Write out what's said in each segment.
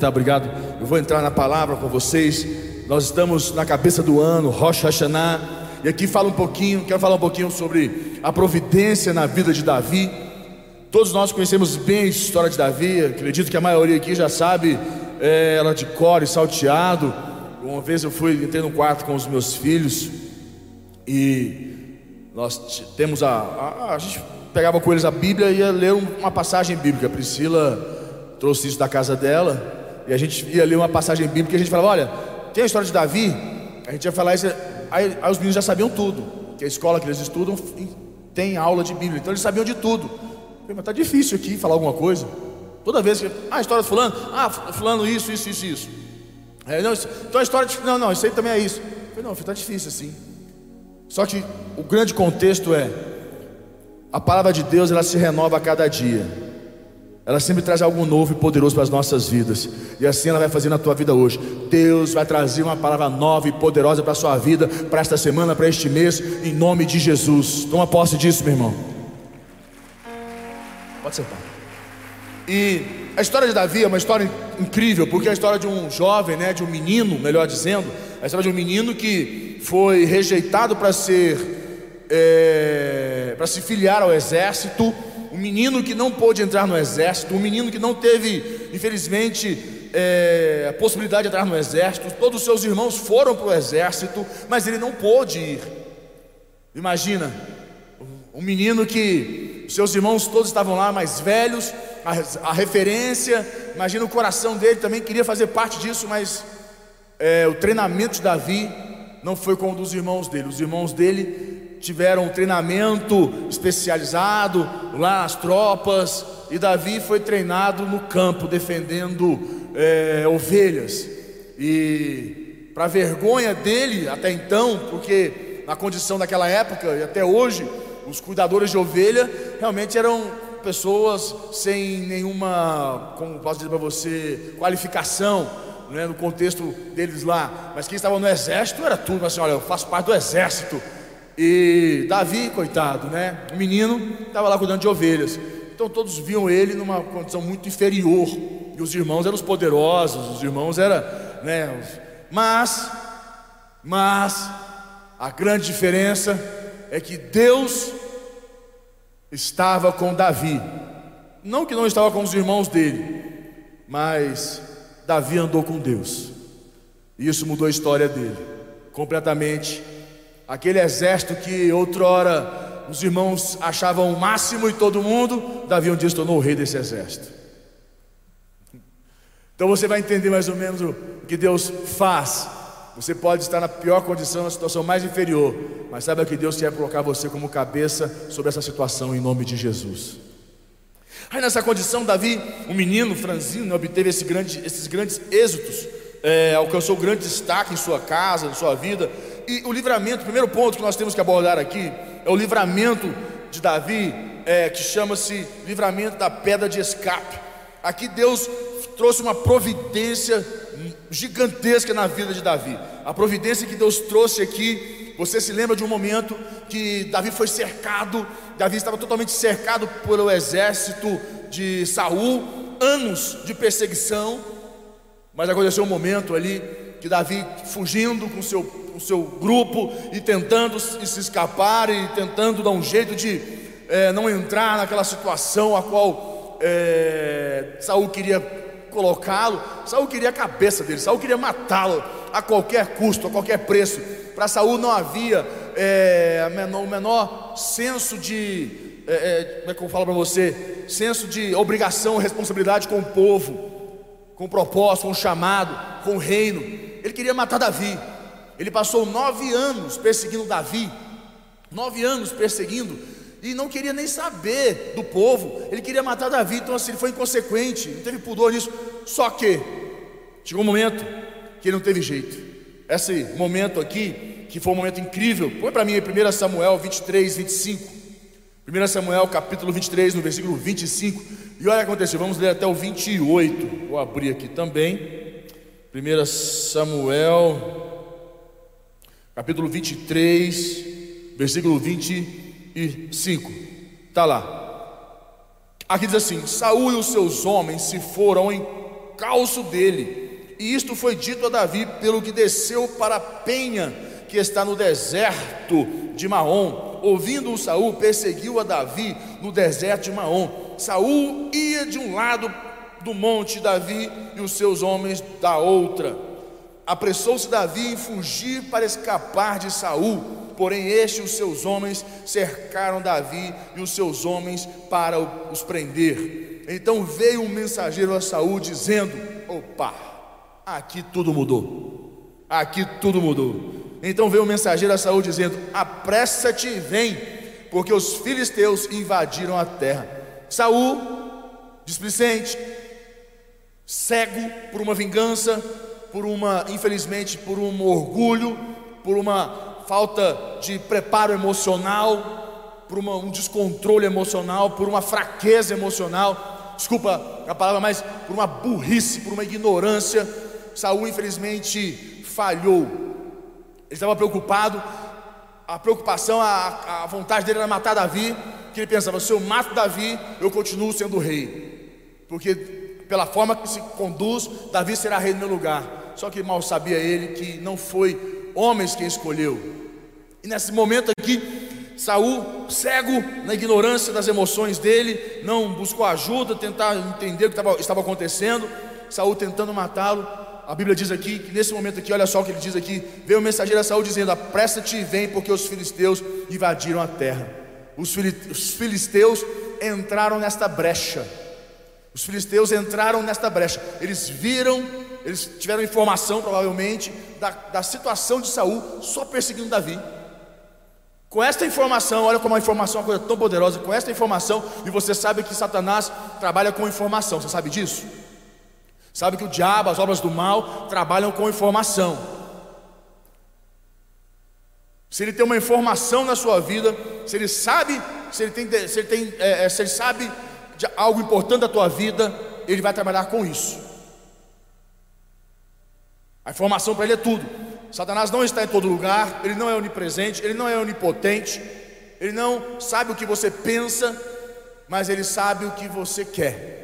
Tá, obrigado. Eu vou entrar na palavra com vocês. Nós estamos na cabeça do ano, Rosh Hashanah, e aqui fala um pouquinho, quero falar um pouquinho sobre a providência na vida de Davi. Todos nós conhecemos bem a história de Davi, acredito que a maioria aqui já sabe é, ela de e salteado. Uma vez eu fui, entrei no quarto com os meus filhos e nós temos a, a, a gente pegava com eles a Bíblia e ia ler uma passagem bíblica. Priscila trouxe isso da casa dela e a gente ia ler uma passagem bíblica e a gente falava: Olha, tem a história de Davi. A gente ia falar isso, aí, aí os meninos já sabiam tudo, que a escola que eles estudam tem aula de Bíblia, então eles sabiam de tudo. Falei, mas tá difícil aqui falar alguma coisa. Toda vez que. Ah, a história de fulano, ah, fulano isso, isso, isso, isso. É, não, então a história de. Não, não, isso aí também é isso. falei, não, está difícil assim. Só que o grande contexto é a palavra de Deus ela se renova a cada dia. Ela sempre traz algo novo e poderoso para as nossas vidas. E assim ela vai fazer na tua vida hoje. Deus vai trazer uma palavra nova e poderosa para a sua vida, para esta semana, para este mês, em nome de Jesus. Toma posse disso, meu irmão. Pode ser, pai. E a história de Davi é uma história incrível, porque é a história de um jovem, né, de um menino, melhor dizendo, a história de um menino que foi rejeitado para ser é, para se filiar ao exército, um menino que não pôde entrar no exército, um menino que não teve, infelizmente, é, a possibilidade de entrar no exército, todos os seus irmãos foram para o exército, mas ele não pôde ir. Imagina, um menino que seus irmãos todos estavam lá, mais velhos, a, a referência, imagina o coração dele também queria fazer parte disso, mas é, o treinamento de Davi não foi como o dos irmãos dele. Os irmãos dele tiveram um treinamento especializado lá nas tropas, e Davi foi treinado no campo, defendendo é, ovelhas. E para vergonha dele, até então, porque na condição daquela época e até hoje, os cuidadores de ovelha realmente eram pessoas sem nenhuma, como posso dizer para você, qualificação, né, no contexto deles lá. Mas quem estava no exército era tudo, assim, olha, eu faço parte do exército. E Davi, coitado, né? O menino estava lá cuidando de ovelhas. Então todos viam ele numa condição muito inferior. E os irmãos eram os poderosos, os irmãos eram, né? Mas, mas, a grande diferença é que Deus estava com Davi. Não que não estava com os irmãos dele, mas Davi andou com Deus. E isso mudou a história dele completamente Aquele exército que outrora os irmãos achavam o máximo e todo mundo, Davi um dia se tornou o rei desse exército. Então você vai entender mais ou menos o que Deus faz. Você pode estar na pior condição, na situação mais inferior, mas saiba que Deus quer colocar você como cabeça sobre essa situação em nome de Jesus. Aí nessa condição, Davi, um menino franzino, obteve esse grande, esses grandes êxitos, é, alcançou grande destaque em sua casa, em sua vida, e o livramento, o primeiro ponto que nós temos que abordar aqui é o livramento de Davi, é, que chama-se livramento da pedra de escape. Aqui Deus trouxe uma providência gigantesca na vida de Davi. A providência que Deus trouxe aqui, você se lembra de um momento que Davi foi cercado, Davi estava totalmente cercado pelo exército de Saul, anos de perseguição, mas aconteceu um momento ali que Davi fugindo com seu, o seu grupo e tentando se escapar e tentando dar um jeito de é, não entrar naquela situação a qual é, Saul queria colocá-lo. Saul queria a cabeça dele, Saul queria matá-lo a qualquer custo, a qualquer preço. Para Saul não havia é, o menor senso de, é, é, como é que eu falo para você, senso de obrigação, responsabilidade com o povo, com o propósito, com o chamado, com o reino. Ele queria matar Davi. Ele passou nove anos perseguindo Davi, nove anos perseguindo, e não queria nem saber do povo. Ele queria matar Davi, então assim, ele foi inconsequente, não teve pudor nisso. Só que chegou um momento que ele não teve jeito. Esse momento aqui, que foi um momento incrível, põe para mim 1 Samuel 23, 25. 1 Samuel capítulo 23, no versículo 25. E olha o que aconteceu, vamos ler até o 28. Vou abrir aqui também. 1 Samuel, capítulo 23, versículo 25. Está lá. Aqui diz assim: Saúl e os seus homens se foram em calço dele. E isto foi dito a Davi pelo que desceu para a penha que está no deserto de Maom. Ouvindo-o Saul, perseguiu a Davi no deserto de Maom. Saul ia de um lado do monte Davi e os seus homens da outra. Apressou-se Davi em fugir para escapar de Saul, porém este e os seus homens cercaram Davi e os seus homens para os prender. Então veio um mensageiro a Saul dizendo: Opa, aqui tudo mudou. Aqui tudo mudou. Então veio um mensageiro a Saul dizendo: Apressa-te e vem, porque os filisteus invadiram a terra. Saul, displicente, cego por uma vingança, por uma, infelizmente, por um orgulho, por uma falta de preparo emocional, por uma, um descontrole emocional, por uma fraqueza emocional, desculpa a palavra, mas por uma burrice, por uma ignorância, Saul infelizmente falhou. Ele estava preocupado, a preocupação, a, a vontade dele era matar Davi, que ele pensava: se eu mato Davi, eu continuo sendo rei, porque pela forma que se conduz, Davi será rei no meu lugar. Só que mal sabia ele que não foi homens quem escolheu. E nesse momento aqui, Saul, cego na ignorância das emoções dele, não buscou ajuda, tentar entender o que estava, acontecendo. Saul tentando matá-lo. A Bíblia diz aqui que nesse momento aqui, olha só o que ele diz aqui: veio o mensageiro a Saul dizendo: Apressa-te e vem, porque os filisteus invadiram a terra. Os filisteus entraram nesta brecha. Os filisteus entraram nesta brecha. Eles viram eles tiveram informação, provavelmente, da, da situação de Saul só perseguindo Davi. Com esta informação, olha como a informação é uma coisa tão poderosa. Com esta informação, e você sabe que Satanás trabalha com informação, você sabe disso? Sabe que o diabo, as obras do mal, trabalham com informação. Se ele tem uma informação na sua vida, se ele sabe, se ele tem, se ele, tem, é, é se ele sabe de algo importante da tua vida, ele vai trabalhar com isso. A informação para ele é tudo. Satanás não está em todo lugar, ele não é onipresente, ele não é onipotente, ele não sabe o que você pensa, mas ele sabe o que você quer.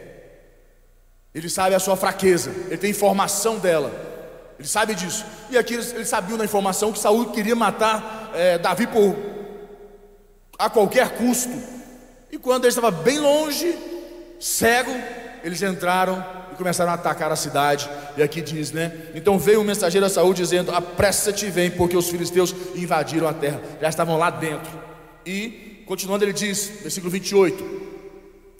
Ele sabe a sua fraqueza, ele tem informação dela, ele sabe disso. E aqui ele sabia na informação que Saul queria matar é, Davi por a qualquer custo. E quando ele estava bem longe, cego, eles entraram começaram a atacar a cidade. E aqui diz, né? Então veio um mensageiro a Saúl dizendo: Apressa-te vem, porque os filisteus invadiram a terra. Já estavam lá dentro. E continuando, ele diz, versículo 28.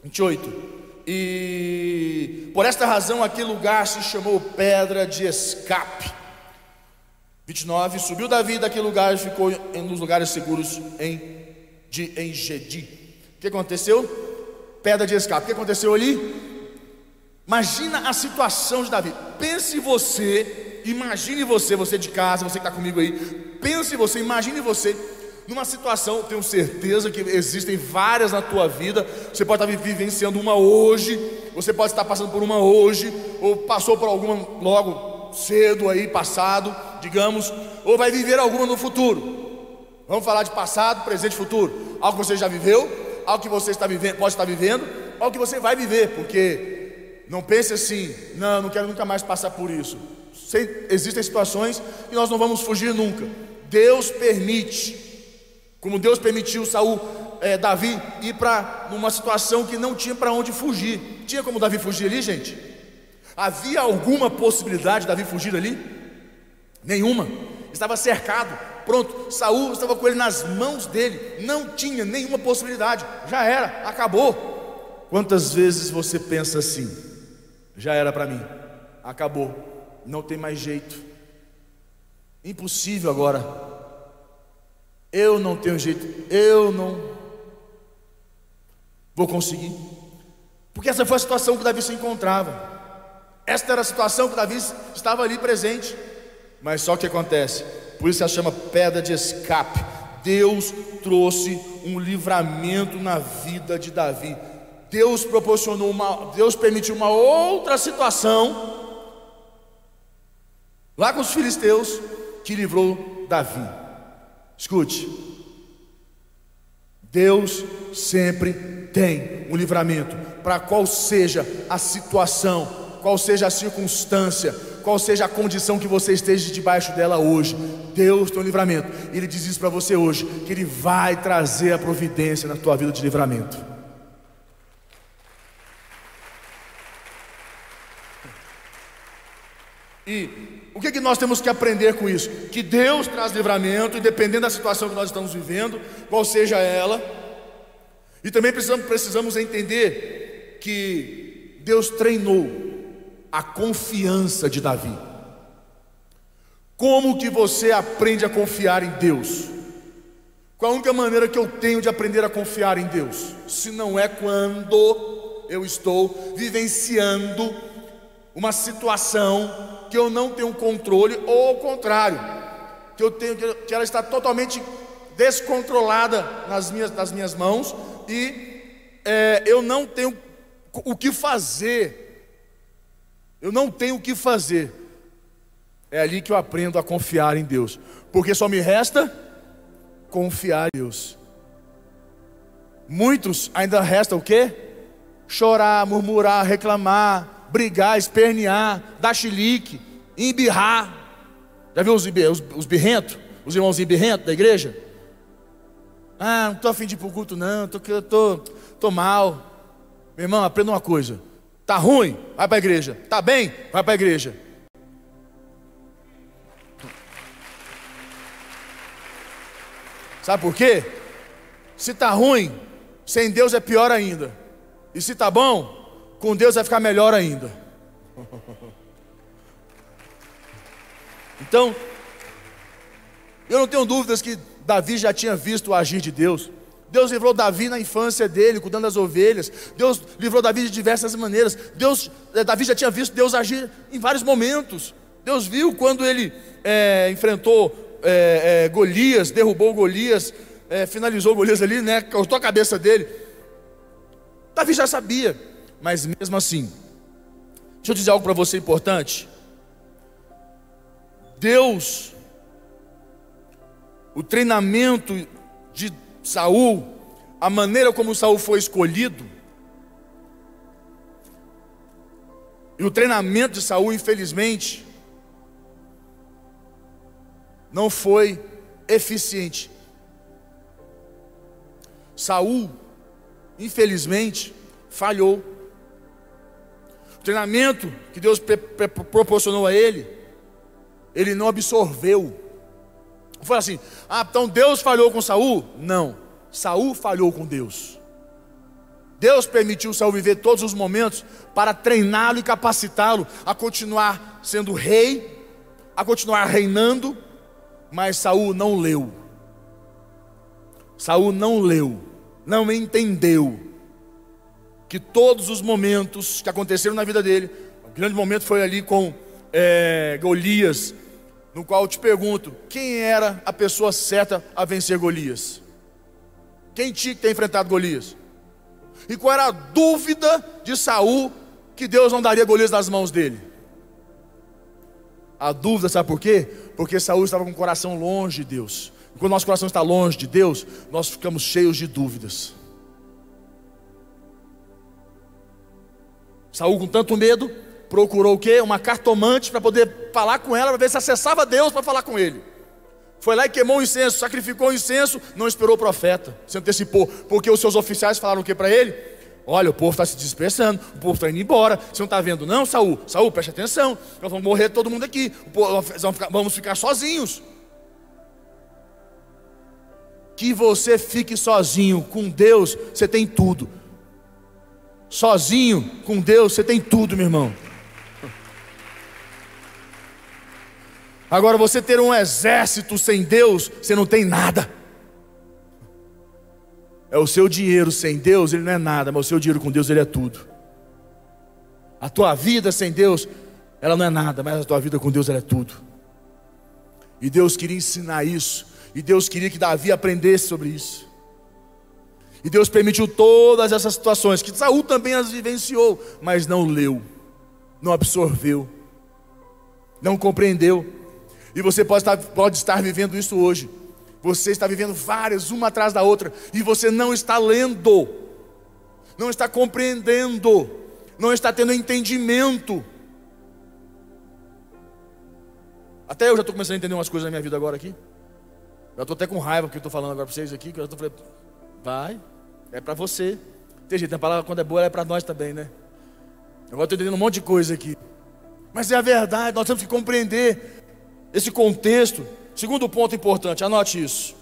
28. E por esta razão aquele lugar se chamou pedra de escape. 29. Subiu Davi daquele lugar e ficou nos lugares seguros em, de Engedi. O que aconteceu? Pedra de escape. O que aconteceu ali? Imagina a situação de Davi. Pense você, imagine você, você de casa, você que está comigo aí. Pense você, imagine você numa situação, tenho certeza que existem várias na tua vida. Você pode estar vivenciando uma hoje, você pode estar passando por uma hoje, ou passou por alguma logo cedo aí, passado, digamos, ou vai viver alguma no futuro. Vamos falar de passado, presente e futuro. Algo que você já viveu, algo que você está vivendo, pode estar vivendo, algo que você vai viver, porque não pense assim, não, não quero nunca mais passar por isso. Existem situações que nós não vamos fugir nunca. Deus permite, como Deus permitiu Saul, é, Davi ir para uma situação que não tinha para onde fugir. Tinha como Davi fugir ali, gente? Havia alguma possibilidade de Davi fugir ali? Nenhuma. Estava cercado. Pronto, Saul estava com ele nas mãos dele. Não tinha nenhuma possibilidade. Já era, acabou. Quantas vezes você pensa assim? Já era para mim, acabou, não tem mais jeito, impossível agora, eu não tenho jeito, eu não vou conseguir, porque essa foi a situação que Davi se encontrava, esta era a situação que Davi estava ali presente, mas só que acontece, por isso se chama pedra de escape. Deus trouxe um livramento na vida de Davi. Deus proporcionou uma, Deus permitiu uma outra situação lá com os filisteus que livrou Davi. Escute. Deus sempre tem um livramento para qual seja a situação qual seja a circunstância, qual seja a condição que você esteja debaixo dela hoje, Deus tem um livramento. Ele diz isso para você hoje, que Ele vai trazer a providência na tua vida de livramento. E o que, que nós temos que aprender com isso? Que Deus traz livramento, e dependendo da situação que nós estamos vivendo, qual seja ela, e também precisamos, precisamos entender que Deus treinou a confiança de Davi. Como que você aprende a confiar em Deus? Qual a única maneira que eu tenho de aprender a confiar em Deus? Se não é quando eu estou vivenciando uma situação que eu não tenho controle, ou ao contrário, que eu tenho que ela está totalmente descontrolada nas minhas, nas minhas mãos e é, eu não tenho o que fazer. Eu não tenho o que fazer. É ali que eu aprendo a confiar em Deus, porque só me resta confiar em Deus. Muitos ainda resta o quê? Chorar, murmurar, reclamar, brigar, espernear, dar chilique, embirrar. Já viu os, os, os birrentos? Os irmãos birrentos da igreja? Ah, não estou afim de ir para o culto, não, tô, eu tô, tô mal. Meu irmão, aprenda uma coisa. Tá ruim? Vai para a igreja. Tá bem? Vai para a igreja. Sabe por quê? Se tá ruim, sem Deus é pior ainda. E se tá bom, com Deus vai ficar melhor ainda. Então, eu não tenho dúvidas que Davi já tinha visto o agir de Deus. Deus livrou Davi na infância dele, cuidando das ovelhas. Deus livrou Davi de diversas maneiras. Deus, eh, Davi já tinha visto Deus agir em vários momentos. Deus viu quando ele é, enfrentou é, é, Golias, derrubou Golias, finalizou Golias ali, né? Cortou a cabeça dele. Davi já sabia, mas mesmo assim, deixa eu dizer algo para você importante. Deus o treinamento de Saul, a maneira como Saul foi escolhido, e o treinamento de Saul, infelizmente, não foi eficiente. Saul, infelizmente, falhou. Treinamento que Deus proporcionou a ele, ele não absorveu. Foi assim: ah, então Deus falhou com Saul? Não, Saul falhou com Deus. Deus permitiu Saul viver todos os momentos para treiná-lo e capacitá-lo a continuar sendo rei, a continuar reinando, mas Saul não leu. Saul não leu, não entendeu que todos os momentos que aconteceram na vida dele, o grande momento foi ali com é, Golias, no qual eu te pergunto: quem era a pessoa certa a vencer Golias? Quem tinha que ter enfrentado Golias? E qual era a dúvida de Saul que Deus não daria Golias nas mãos dele? A dúvida, sabe por quê? Porque Saul estava com o coração longe de Deus. E quando nosso coração está longe de Deus, nós ficamos cheios de dúvidas. Saul com tanto medo, procurou o quê? Uma cartomante para poder falar com ela, para ver se acessava Deus para falar com ele. Foi lá e queimou o incenso, sacrificou o incenso, não esperou o profeta, se antecipou, porque os seus oficiais falaram o que para ele? Olha, o povo está se dispersando, o povo está indo embora. Você não está vendo, não, Saul? Saul, preste atenção. Nós vamos morrer todo mundo aqui. Ficar, vamos ficar sozinhos. Que você fique sozinho com Deus, você tem tudo. Sozinho com Deus, você tem tudo, meu irmão. Agora, você ter um exército sem Deus, você não tem nada. É o seu dinheiro sem Deus, ele não é nada, mas o seu dinheiro com Deus, ele é tudo. A tua vida sem Deus, ela não é nada, mas a tua vida com Deus, ela é tudo. E Deus queria ensinar isso, e Deus queria que Davi aprendesse sobre isso. E Deus permitiu todas essas situações, que Saul também as vivenciou, mas não leu, não absorveu, não compreendeu. E você pode estar, pode estar vivendo isso hoje. Você está vivendo várias, uma atrás da outra, e você não está lendo, não está compreendendo, não está tendo entendimento. Até eu já estou começando a entender umas coisas na minha vida agora aqui. Já estou até com raiva porque eu estou falando agora para vocês aqui, que eu já estou falando, vai, é para você. Tem jeito, a palavra quando é boa, é para nós também, né? Agora estou entendendo um monte de coisa aqui. Mas é a verdade, nós temos que compreender esse contexto. Segundo ponto importante, anote isso.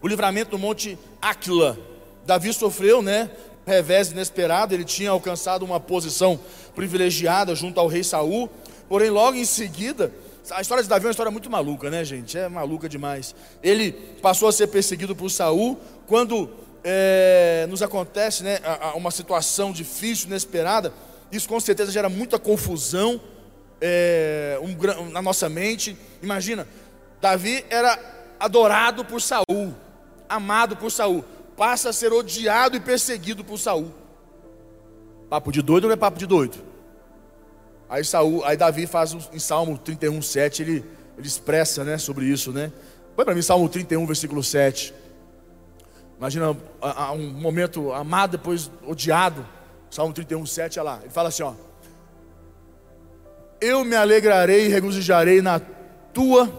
O livramento do Monte Aquila. Davi sofreu, né? Revés inesperado, ele tinha alcançado uma posição privilegiada junto ao rei Saul, porém logo em seguida, a história de Davi é uma história muito maluca, né, gente? É maluca demais. Ele passou a ser perseguido por Saul quando é, nos acontece, né, uma situação difícil, inesperada. Isso com certeza gera muita confusão é, um, na nossa mente. Imagina, Davi era adorado por Saul, amado por Saul, passa a ser odiado e perseguido por Saul. Papo de doido não é papo de doido. Aí Saul, aí Davi faz em Salmo 31, 7, ele, ele expressa né, sobre isso, né? Põe para mim Salmo 31, versículo 7. Imagina um momento amado, depois odiado. Salmo 31, 7, olha lá. Ele fala assim: ó. Eu me alegrarei e regozijarei na tua,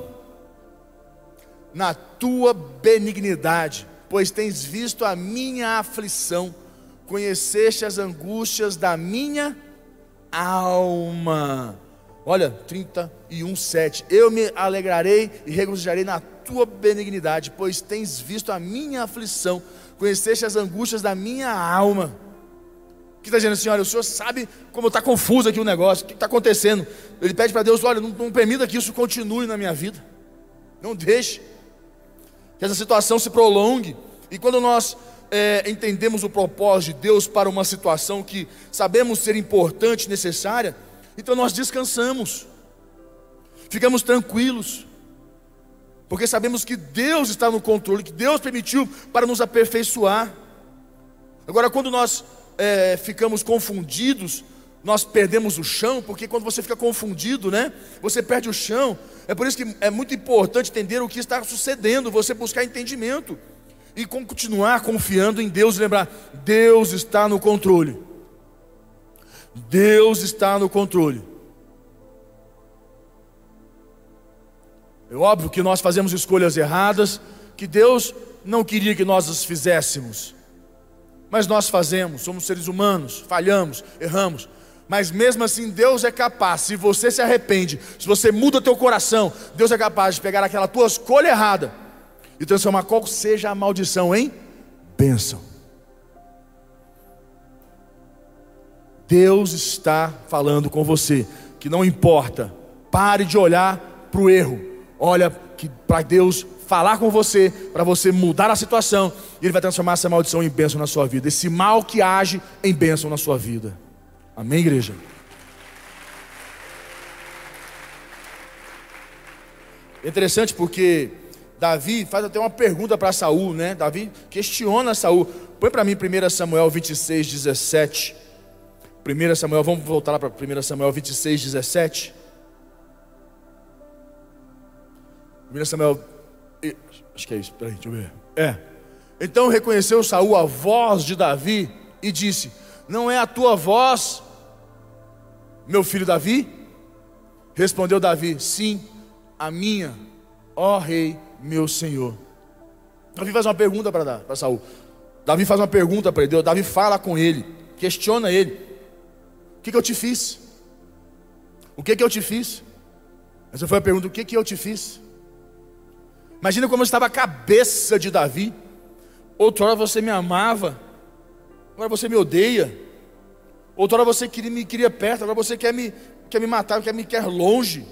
na tua benignidade, pois tens visto a minha aflição, conheceste as angústias da minha alma. Olha, 31, 7. Eu me alegrarei e regozijarei na tua benignidade, pois tens visto a minha aflição, conheceste as angústias da minha alma. Que está dizendo assim: olha, o senhor sabe como está confuso aqui o negócio, o que está acontecendo. Ele pede para Deus: olha, não, não permita que isso continue na minha vida, não deixe que essa situação se prolongue. E quando nós é, entendemos o propósito de Deus para uma situação que sabemos ser importante, necessária, então nós descansamos, ficamos tranquilos, porque sabemos que Deus está no controle, que Deus permitiu para nos aperfeiçoar. Agora, quando nós é, ficamos confundidos, nós perdemos o chão, porque quando você fica confundido, né, você perde o chão. É por isso que é muito importante entender o que está sucedendo, você buscar entendimento e continuar confiando em Deus e lembrar: Deus está no controle. Deus está no controle. É óbvio que nós fazemos escolhas erradas, que Deus não queria que nós as fizéssemos. Mas nós fazemos, somos seres humanos, falhamos, erramos. Mas mesmo assim, Deus é capaz, se você se arrepende, se você muda teu coração, Deus é capaz de pegar aquela tua escolha errada e transformar qual seja a maldição em bênção. Deus está falando com você que não importa, pare de olhar para o erro, olha que para Deus falar com você, para você mudar a situação, e Ele vai transformar essa maldição em bênção na sua vida, esse mal que age em bênção na sua vida. Amém, igreja? É interessante porque Davi faz até uma pergunta para Saul, né? Davi questiona Saul. Põe para mim 1 Samuel 26, 17. 1 Samuel, vamos voltar lá para 1 Samuel 26, 17. 1 Samuel Acho que é isso, peraí, deixa eu ver. É. Então reconheceu Saul a voz de Davi e disse: Não é a tua voz, meu filho Davi? Respondeu Davi: Sim, a minha, ó rei, meu senhor. Davi faz uma pergunta para Saul. Davi faz uma pergunta para ele. Davi fala com ele, questiona ele: O que, que eu te fiz? O que, que eu te fiz? Essa foi a pergunta: O que, que eu te fiz? Imagina como estava a cabeça de Davi. Outrora você me amava, agora você me odeia. Outrora você queria, me queria perto, agora você quer me, quer me matar, quer me quer longe.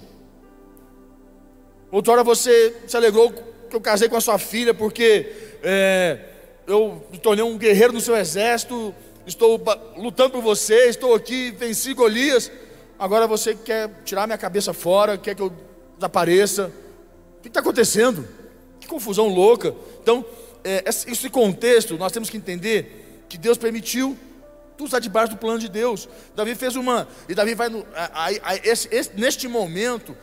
Outrora você se alegrou que eu casei com a sua filha porque é, eu me tornei um guerreiro no seu exército, estou lutando por você, estou aqui, venci Golias. Agora você quer tirar minha cabeça fora, quer que eu desapareça que está acontecendo? Que confusão louca. Então, é, esse contexto, nós temos que entender que Deus permitiu, tudo está debaixo do plano de Deus. Davi fez uma, e Davi vai, no, a, a, a, esse, esse, neste momento,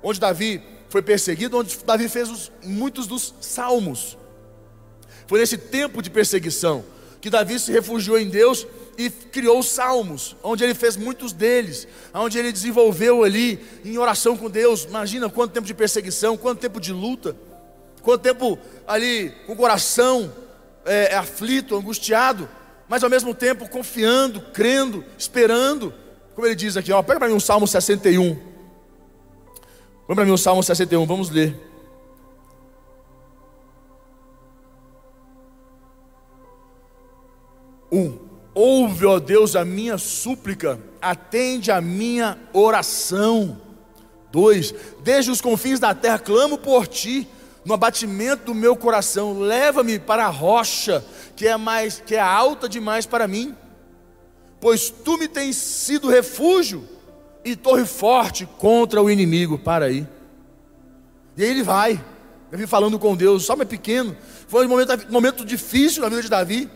onde Davi foi perseguido, onde Davi fez os, muitos dos salmos. Foi nesse tempo de perseguição que Davi se refugiou em Deus e criou os salmos, onde ele fez muitos deles, onde ele desenvolveu ali em oração com Deus. Imagina quanto tempo de perseguição, quanto tempo de luta, quanto tempo ali com o coração é, é aflito, angustiado, mas ao mesmo tempo confiando, crendo, esperando. Como ele diz aqui, ó, pega para mim um Salmo 61. Põe para mim o Salmo 61, vamos ler. Um, ouve, ó Deus, a minha súplica, atende a minha oração. Dois, desde os confins da terra clamo por ti, no abatimento do meu coração, leva-me para a rocha que é mais que é alta demais para mim, pois tu me tens sido refúgio e torre forte contra o inimigo. Para aí. E aí ele vai, Davi falando com Deus, só é pequeno, foi um momento, um momento difícil na vida de Davi.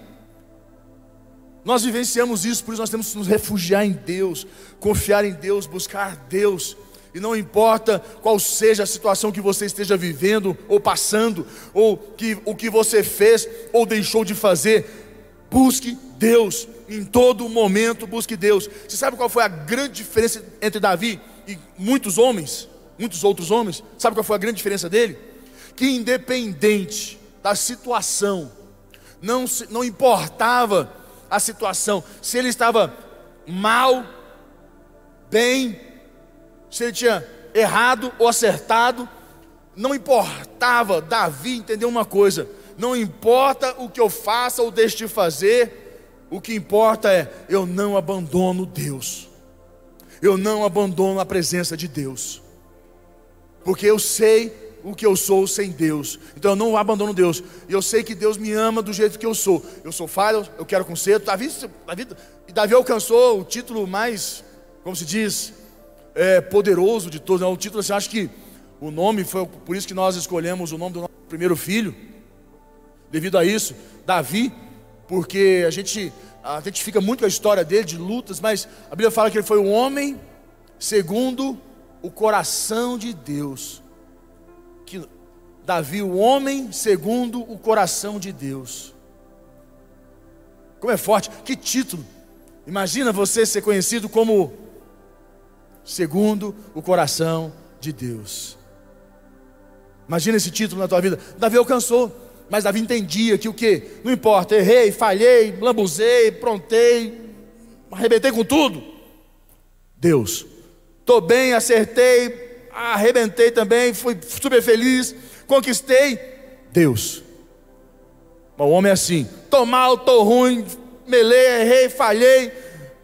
Nós vivenciamos isso, por isso nós temos que nos refugiar em Deus, confiar em Deus, buscar Deus. E não importa qual seja a situação que você esteja vivendo ou passando, ou que, o que você fez ou deixou de fazer, busque Deus. Em todo momento, busque Deus. Você sabe qual foi a grande diferença entre Davi e muitos homens, muitos outros homens? Sabe qual foi a grande diferença dele? Que independente da situação, não, não importava a situação, se ele estava mal, bem, se ele tinha errado ou acertado, não importava. Davi entendeu uma coisa: não importa o que eu faça ou deixe de fazer, o que importa é eu não abandono Deus, eu não abandono a presença de Deus, porque eu sei o que eu sou sem Deus. Então eu não abandono Deus. E eu sei que Deus me ama do jeito que eu sou. Eu sou falho, eu quero conserto. Davi, Davi, Davi alcançou o título mais, como se diz, é, poderoso de todos. É um título assim, acho que o nome foi por isso que nós escolhemos o nome do nosso primeiro filho. Devido a isso, Davi, porque a gente a gente fica muito com a história dele de lutas, mas a Bíblia fala que ele foi um homem segundo o coração de Deus que Davi, o homem segundo o coração de Deus. Como é forte, que título. Imagina você ser conhecido como segundo o coração de Deus. Imagina esse título na tua vida. Davi alcançou, mas Davi entendia que o que? Não importa, errei, falhei, lambuzei, prontei, arrebentei com tudo. Deus, estou bem, acertei, arrebentei também, fui super feliz, conquistei Deus. O homem é assim: tô mal, tô ruim, melei, errei, falhei.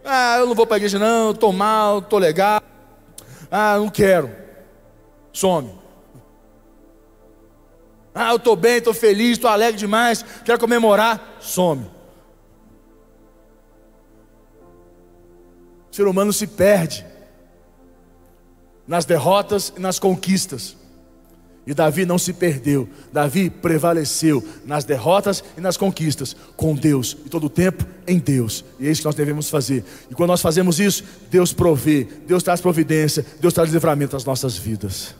Ah, eu não vou para a igreja, não, tô mal, tô legal. Ah, não quero. Some. Ah, eu estou bem, estou feliz, estou alegre demais, quero comemorar. Some. O ser humano se perde nas derrotas e nas conquistas. E Davi não se perdeu, Davi prevaleceu nas derrotas e nas conquistas, com Deus, e todo o tempo em Deus, e é isso que nós devemos fazer. E quando nós fazemos isso, Deus provê, Deus traz providência, Deus traz livramento às nossas vidas.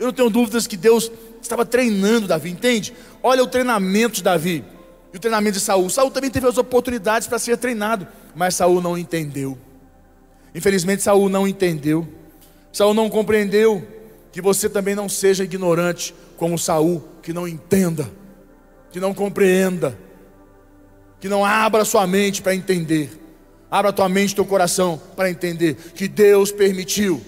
Eu não tenho dúvidas que Deus estava treinando Davi, entende? Olha o treinamento de Davi e o treinamento de Saul. Saul também teve as oportunidades para ser treinado, mas Saul não entendeu. Infelizmente Saul não entendeu. Saul não compreendeu que você também não seja ignorante como Saul, que não entenda, que não compreenda, que não abra sua mente para entender. Abra tua mente, teu coração para entender que Deus permitiu,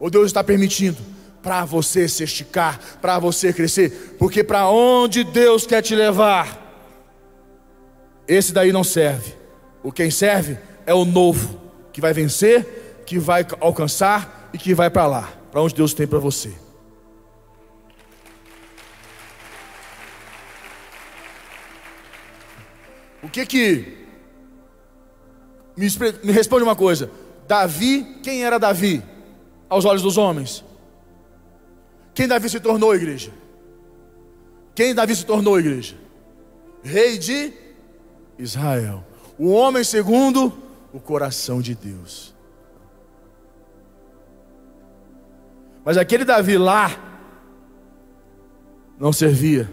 ou Deus está permitindo, para você se esticar, para você crescer, porque para onde Deus quer te levar, esse daí não serve. O quem serve é o novo, que vai vencer, que vai alcançar e que vai para lá, para onde Deus tem para você. O que que me, me responde uma coisa? Davi, quem era Davi aos olhos dos homens? Quem Davi se tornou, igreja? Quem Davi se tornou, igreja? Rei de Israel. O homem segundo o coração de Deus. Mas aquele Davi lá não servia.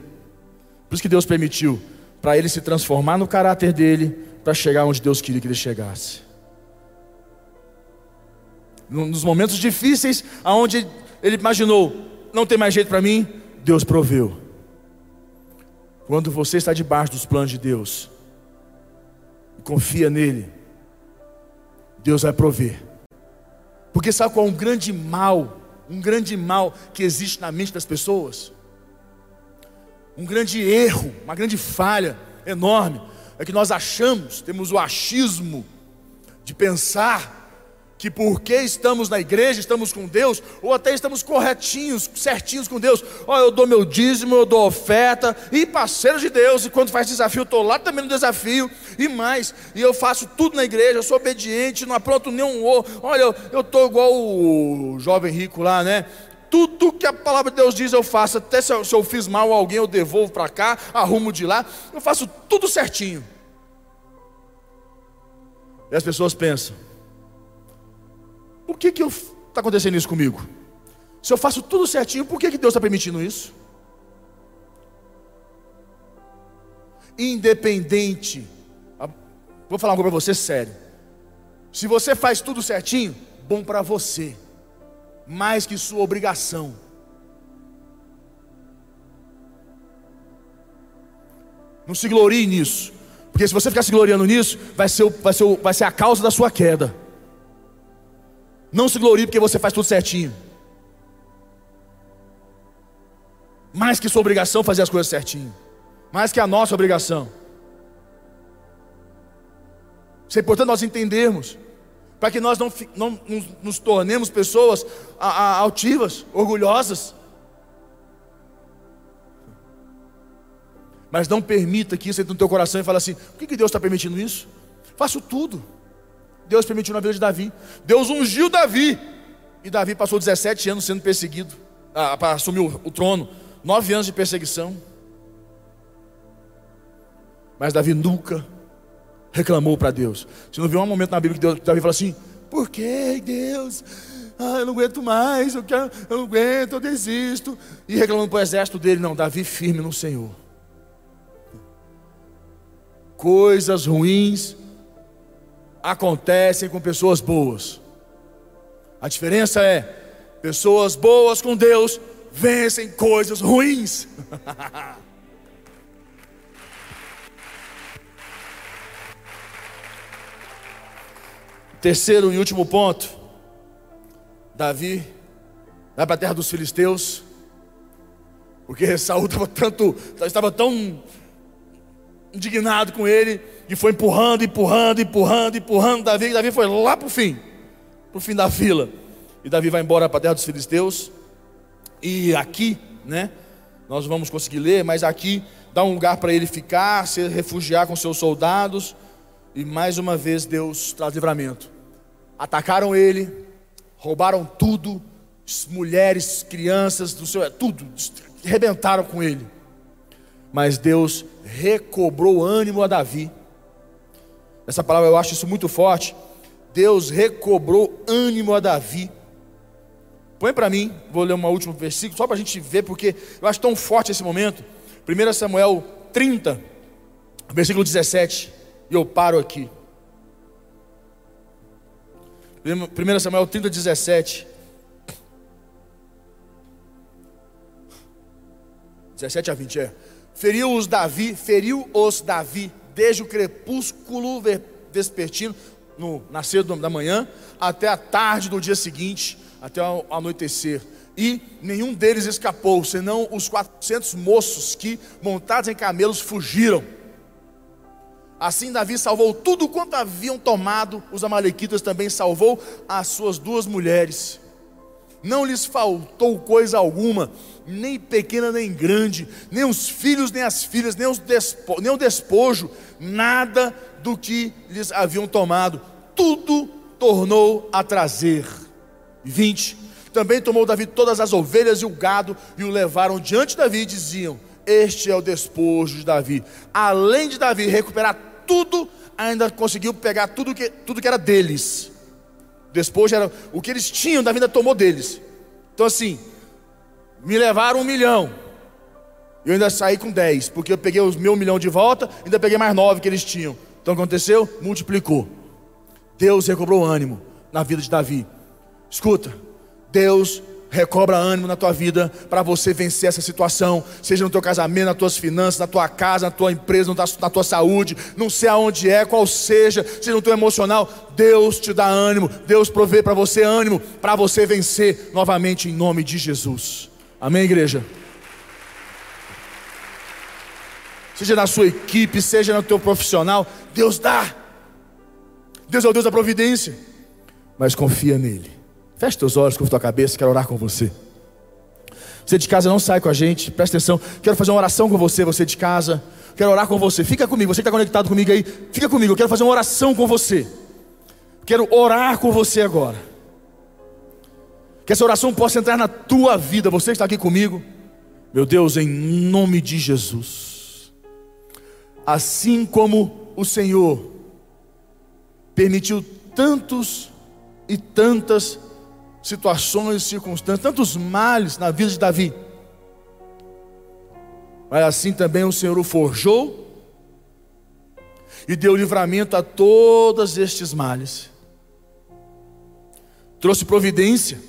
Por isso que Deus permitiu para ele se transformar no caráter dele, para chegar onde Deus queria que ele chegasse. Nos momentos difíceis, aonde ele imaginou, não tem mais jeito para mim, Deus proveu. Quando você está debaixo dos planos de Deus, confia nele, Deus vai prover. Porque sabe qual é um grande mal, um grande mal que existe na mente das pessoas? Um grande erro, uma grande falha enorme, é que nós achamos, temos o achismo de pensar que porque estamos na igreja, estamos com Deus, ou até estamos corretinhos, certinhos com Deus. Oh, eu dou meu dízimo, eu dou oferta, e parceiro de Deus, e quando faz desafio, eu estou lá também no desafio, e mais, e eu faço tudo na igreja, eu sou obediente, não apronto nenhum o. Olha, eu estou igual o jovem rico lá, né? Tudo que a palavra de Deus diz eu faço, até se eu, se eu fiz mal a alguém, eu devolvo para cá, arrumo de lá, eu faço tudo certinho. E as pessoas pensam, por que que está acontecendo isso comigo? Se eu faço tudo certinho, por que, que Deus está permitindo isso? Independente, vou falar coisa para você sério. Se você faz tudo certinho, bom para você, mais que sua obrigação. Não se glorie nisso, porque se você ficar se gloriando nisso, vai ser, vai ser, vai ser a causa da sua queda. Não se glorie porque você faz tudo certinho. Mais que sua obrigação fazer as coisas certinho. Mais que a nossa obrigação. Isso é importante nós entendermos. Para que nós não, não nos, tornemos pessoas a, a, altivas, orgulhosas. Mas não permita que isso entre no teu coração e fale assim: por que, que Deus está permitindo isso? Faço tudo. Deus permitiu na vida de Davi. Deus ungiu Davi. E Davi passou 17 anos sendo perseguido ah, para assumir o, trono. Nove anos de perseguição. Mas Davi nunca reclamou para Deus. Você não viu um momento na Bíblia que Deus, Davi falou assim: Por que Deus? Ah, eu não aguento mais, eu, quero, eu não aguento, eu desisto. E reclamando para o exército dele. Não, Davi firme no Senhor. Coisas ruins acontecem com pessoas boas. A diferença é: pessoas boas com Deus vencem coisas ruins. Terceiro e último ponto: Davi vai para a terra dos filisteus, porque Saul estava tanto, estava tão indignado com ele, e foi empurrando, empurrando, empurrando, empurrando Davi, e Davi foi lá para o fim, para o fim da fila. E Davi vai embora para a terra dos filisteus. E aqui, né? Nós vamos conseguir ler, mas aqui dá um lugar para ele ficar, se refugiar com seus soldados. E mais uma vez Deus traz livramento. Atacaram ele, roubaram tudo, mulheres, crianças, do seu, tudo, arrebentaram com ele. Mas Deus recobrou ânimo a Davi. Essa palavra eu acho isso muito forte. Deus recobrou ânimo a Davi. Põe para mim, vou ler um último versículo, só para a gente ver, porque eu acho tão forte esse momento. 1 Samuel 30, versículo 17. E eu paro aqui. 1 Samuel 30, 17. 17 a 20 é. Feriu-os Davi, feriu-os Davi desde o crepúsculo vespertino, no nascer da manhã, até a tarde do dia seguinte, até o anoitecer. E nenhum deles escapou, senão os 400 moços que, montados em camelos, fugiram. Assim Davi salvou tudo quanto haviam tomado, os amalequitas também salvou as suas duas mulheres. Não lhes faltou coisa alguma, nem pequena nem grande, nem os filhos nem as filhas, nem, despo, nem o despojo, nada do que lhes haviam tomado, tudo tornou a trazer. 20. Também tomou Davi todas as ovelhas e o gado e o levaram diante de Davi e diziam: Este é o despojo de Davi. Além de Davi recuperar tudo, ainda conseguiu pegar tudo que, tudo que era deles. Despojo era o que eles tinham, Davi ainda tomou deles Então assim, me levaram um milhão. Eu ainda saí com dez, porque eu peguei os meu milhão de volta, ainda peguei mais nove que eles tinham. Então aconteceu? Multiplicou. Deus recobrou ânimo na vida de Davi. Escuta, Deus recobra ânimo na tua vida para você vencer essa situação, seja no teu casamento, nas tuas finanças, na tua casa, na tua empresa, na tua saúde, não sei aonde é, qual seja, seja no teu emocional, Deus te dá ânimo, Deus provê para você ânimo, para você vencer novamente em nome de Jesus. Amém, igreja? Seja na sua equipe, seja no teu profissional, Deus dá. Deus é o Deus da providência, mas confia nele. Feche teus olhos, com a tua cabeça, quero orar com você. Você de casa não sai com a gente, presta atenção. Quero fazer uma oração com você, você de casa. Quero orar com você. Fica comigo, você que está conectado comigo aí, fica comigo. Eu quero fazer uma oração com você. Quero orar com você agora. Que essa oração possa entrar na tua vida. Você que está aqui comigo, meu Deus, em nome de Jesus. Assim como o Senhor permitiu tantos e tantas situações, circunstâncias, tantos males na vida de Davi. Mas assim também o Senhor o forjou e deu livramento a todos estes males. Trouxe providência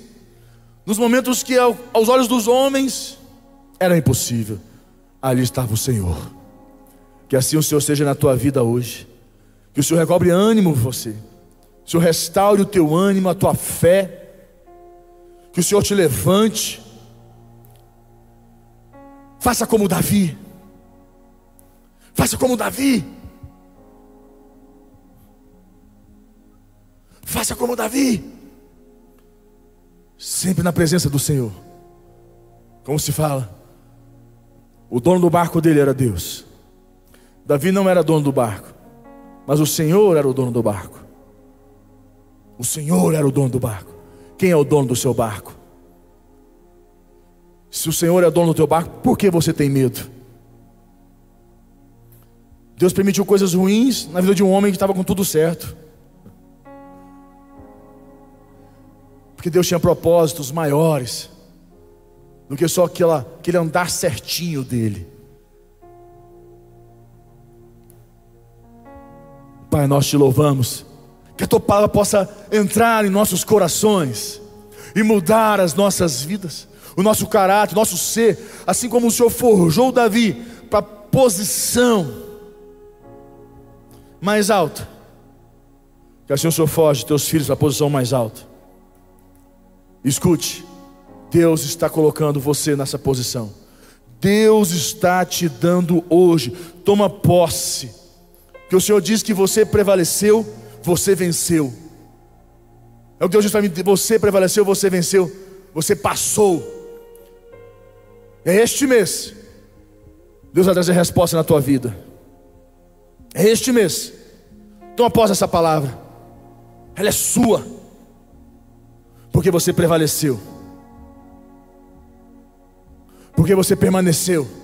nos momentos que aos olhos dos homens era impossível. Ali estava o Senhor. Que assim o Senhor seja na tua vida hoje. Que o Senhor recobre ânimo você. Que o Senhor restaure o teu ânimo, a tua fé que o Senhor te levante. Faça como Davi. Faça como Davi. Faça como Davi. Sempre na presença do Senhor. Como se fala? O dono do barco dele era Deus. Davi não era dono do barco, mas o Senhor era o dono do barco. O Senhor era o dono do barco. Quem é o dono do seu barco? Se o Senhor é dono do teu barco, por que você tem medo? Deus permitiu coisas ruins na vida de um homem que estava com tudo certo. Porque Deus tinha propósitos maiores do que só aquela, aquele andar certinho dele. Pai, nós te louvamos que a tua palavra possa entrar em nossos corações e mudar as nossas vidas, o nosso caráter, o nosso ser, assim como o Senhor forjou Davi para a posição mais alta. Que assim o Senhor forge teus filhos para a posição mais alta. Escute, Deus está colocando você nessa posição. Deus está te dando hoje. Toma posse. Que o Senhor diz que você prevaleceu você venceu. É o que Deus diz para mim: você prevaleceu, você venceu, você passou. É este mês, Deus vai trazer resposta na tua vida. É este mês. Toma posse essa palavra, ela é sua, porque você prevaleceu, porque você permaneceu